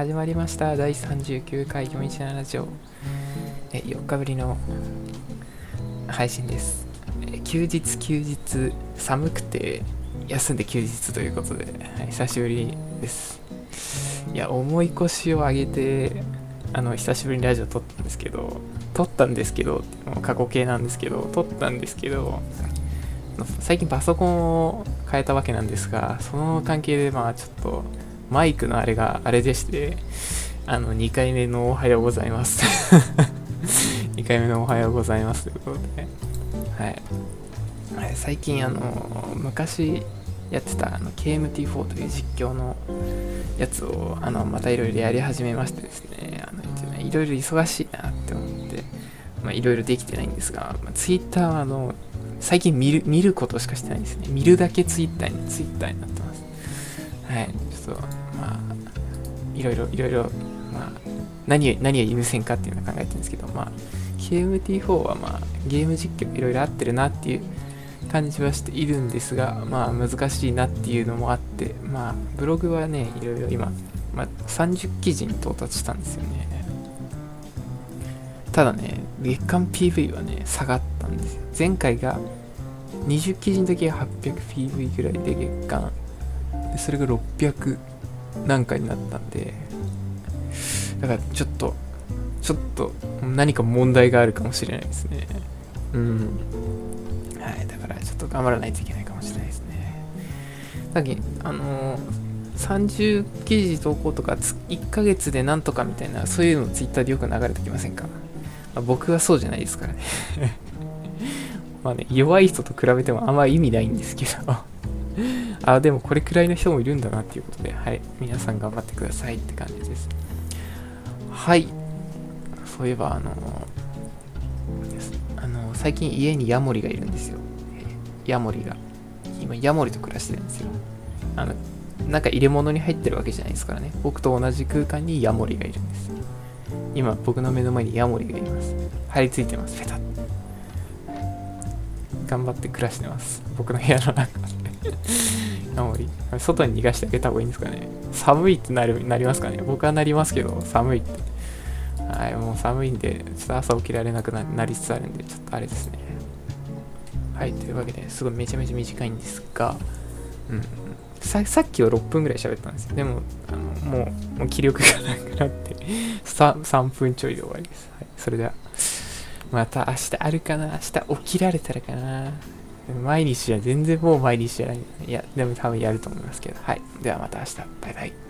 始まりました。第39回読みなラジオ。え4日ぶりの配信です。休日休日寒くて休んで休日ということで、はい、久しぶりです。いや重い腰を上げてあの久しぶりにラジオ撮ったんですけど撮ったんですけどもう過去形なんですけど撮ったんですけど最近パソコンを変えたわけなんですがその関係でまあちょっとマイクのあれがあれでしてあの2回目のおはようございます。2回目のおはようございますということで。はい、最近あの昔やってたあの KMT4 という実況のやつをあのまたいろいろやり始めましてですね。いろいろ忙しいなって思っていろいろできてないんですが、ま、Twitter はあの最近見る見ることしかしてないんですね。見るだけ Twitter に Twitter になってます。はいちょっとまあいろいろいろいろまあ何何が優先かっていうのを考えてるんですけどまあ KMT4 はまあゲーム実況いろいろ合ってるなっていう感じはしているんですが、まあ難しいなっていうのもあって、まあブログはね、いろいろ今、まあ、30記事に到達したんですよね。ただね、月間 PV はね、下がったんですよ。前回が20記事の時は 800PV ぐらいで月間。でそれが600何回になったんで、だからちょっと、ちょっと何か問題があるかもしれないですね。うん。はい、だからちょっと頑張らないといけないかもしれないですね。さっき、あのー、30記事投稿とか1ヶ月でなんとかみたいな、そういうの Twitter でよく流れてきませんか、まあ、僕はそうじゃないですからね まあね、弱い人と比べてもあんま意味ないんですけど あ、でもこれくらいの人もいるんだなっていうことで、はい、皆さん頑張ってくださいって感じです。はい。そういえば、あのあの最近家にヤモリがいるんですよ。ヤモリが。今、ヤモリと暮らしてるんですよ。あの、なんか入れ物に入ってるわけじゃないですからね。僕と同じ空間にヤモリがいるんです。今、僕の目の前にヤモリがいます。張り付いてます、ペタッ。頑張って暮らしてます。僕の部屋の中で。ヤモリ。外に逃がしてあげた方がいいんですかね。寒いってなるなりますかね。僕はなりますけど、寒いって。はい、もう寒いんで、ちょっと朝起きられなくなりつつあるんで、ちょっとあれですね。はい、というわけで、すごいめちゃめちゃ短いんですが、うん、ささっきは6分ぐらい喋ったんですよ。でも、あのもう、もう気力がなくなって3、3分ちょいで終わりです。はい、それでは、また明日あるかな？明日起きられたらかな？毎日じゃ全然もう毎日じゃない。いや、でも多分やると思いますけど。はい。ではまた明日。バイバイ。